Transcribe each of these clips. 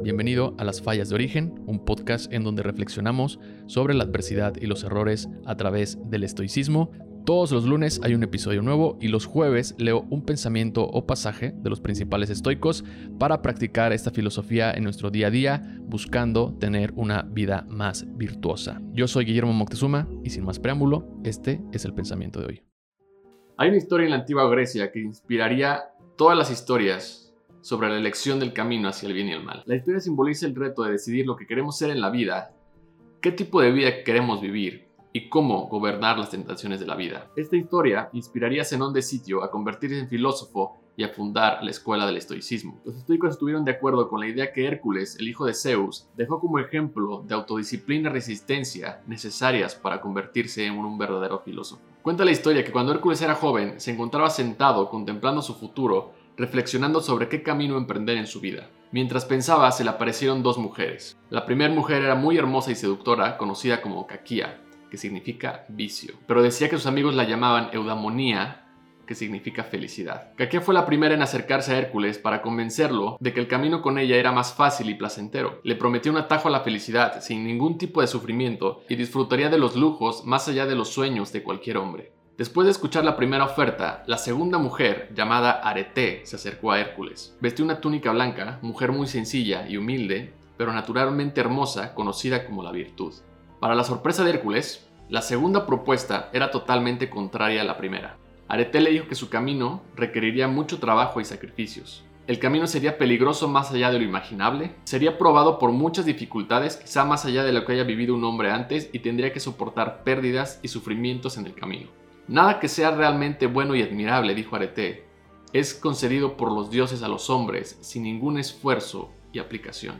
Bienvenido a Las Fallas de Origen, un podcast en donde reflexionamos sobre la adversidad y los errores a través del estoicismo. Todos los lunes hay un episodio nuevo y los jueves leo un pensamiento o pasaje de los principales estoicos para practicar esta filosofía en nuestro día a día, buscando tener una vida más virtuosa. Yo soy Guillermo Moctezuma y sin más preámbulo, este es el pensamiento de hoy. Hay una historia en la antigua Grecia que inspiraría todas las historias sobre la elección del camino hacia el bien y el mal. La historia simboliza el reto de decidir lo que queremos ser en la vida, qué tipo de vida queremos vivir y cómo gobernar las tentaciones de la vida. Esta historia inspiraría a Zenón de Sitio a convertirse en filósofo y a fundar la escuela del estoicismo. Los estoicos estuvieron de acuerdo con la idea que Hércules, el hijo de Zeus, dejó como ejemplo de autodisciplina y resistencia necesarias para convertirse en un verdadero filósofo. Cuenta la historia que cuando Hércules era joven se encontraba sentado contemplando su futuro reflexionando sobre qué camino emprender en su vida. Mientras pensaba, se le aparecieron dos mujeres. La primera mujer era muy hermosa y seductora, conocida como Kakia, que significa vicio, pero decía que sus amigos la llamaban eudamonía, que significa felicidad. Kakia fue la primera en acercarse a Hércules para convencerlo de que el camino con ella era más fácil y placentero. Le prometió un atajo a la felicidad sin ningún tipo de sufrimiento y disfrutaría de los lujos más allá de los sueños de cualquier hombre. Después de escuchar la primera oferta, la segunda mujer, llamada Arete, se acercó a Hércules. Vestía una túnica blanca, mujer muy sencilla y humilde, pero naturalmente hermosa, conocida como la virtud. Para la sorpresa de Hércules, la segunda propuesta era totalmente contraria a la primera. Arete le dijo que su camino requeriría mucho trabajo y sacrificios. El camino sería peligroso más allá de lo imaginable, sería probado por muchas dificultades, quizá más allá de lo que haya vivido un hombre antes, y tendría que soportar pérdidas y sufrimientos en el camino. Nada que sea realmente bueno y admirable, dijo Arete, es concedido por los dioses a los hombres sin ningún esfuerzo y aplicación.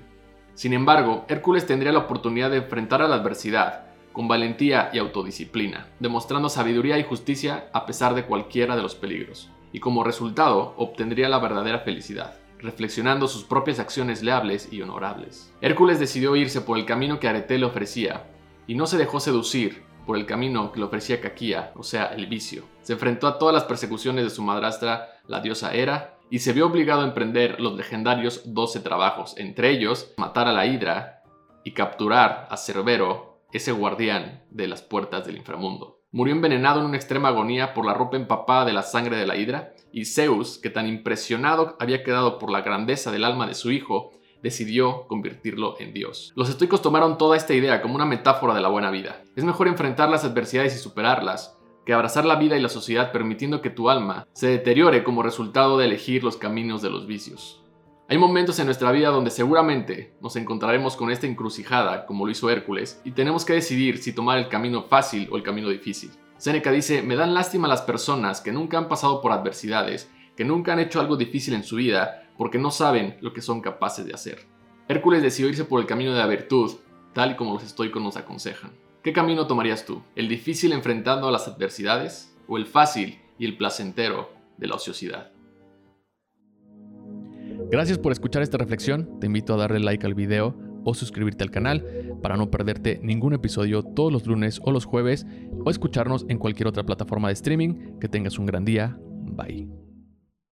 Sin embargo, Hércules tendría la oportunidad de enfrentar a la adversidad con valentía y autodisciplina, demostrando sabiduría y justicia a pesar de cualquiera de los peligros, y como resultado obtendría la verdadera felicidad, reflexionando sus propias acciones leables y honorables. Hércules decidió irse por el camino que Arete le ofrecía, y no se dejó seducir por el camino que le ofrecía Kakia, o sea, el vicio. Se enfrentó a todas las persecuciones de su madrastra, la diosa Hera, y se vio obligado a emprender los legendarios 12 trabajos, entre ellos matar a la Hidra y capturar a Cerbero, ese guardián de las puertas del inframundo. Murió envenenado en una extrema agonía por la ropa empapada de la sangre de la Hidra, y Zeus, que tan impresionado había quedado por la grandeza del alma de su hijo, decidió convertirlo en Dios. Los estoicos tomaron toda esta idea como una metáfora de la buena vida. Es mejor enfrentar las adversidades y superarlas que abrazar la vida y la sociedad permitiendo que tu alma se deteriore como resultado de elegir los caminos de los vicios. Hay momentos en nuestra vida donde seguramente nos encontraremos con esta encrucijada, como lo hizo Hércules, y tenemos que decidir si tomar el camino fácil o el camino difícil. Séneca dice, me dan lástima las personas que nunca han pasado por adversidades, que nunca han hecho algo difícil en su vida, porque no saben lo que son capaces de hacer. Hércules decidió irse por el camino de la virtud, tal y como los estoicos nos aconsejan. ¿Qué camino tomarías tú? ¿El difícil enfrentando a las adversidades o el fácil y el placentero de la ociosidad? Gracias por escuchar esta reflexión. Te invito a darle like al video o suscribirte al canal para no perderte ningún episodio todos los lunes o los jueves o escucharnos en cualquier otra plataforma de streaming. Que tengas un gran día. Bye.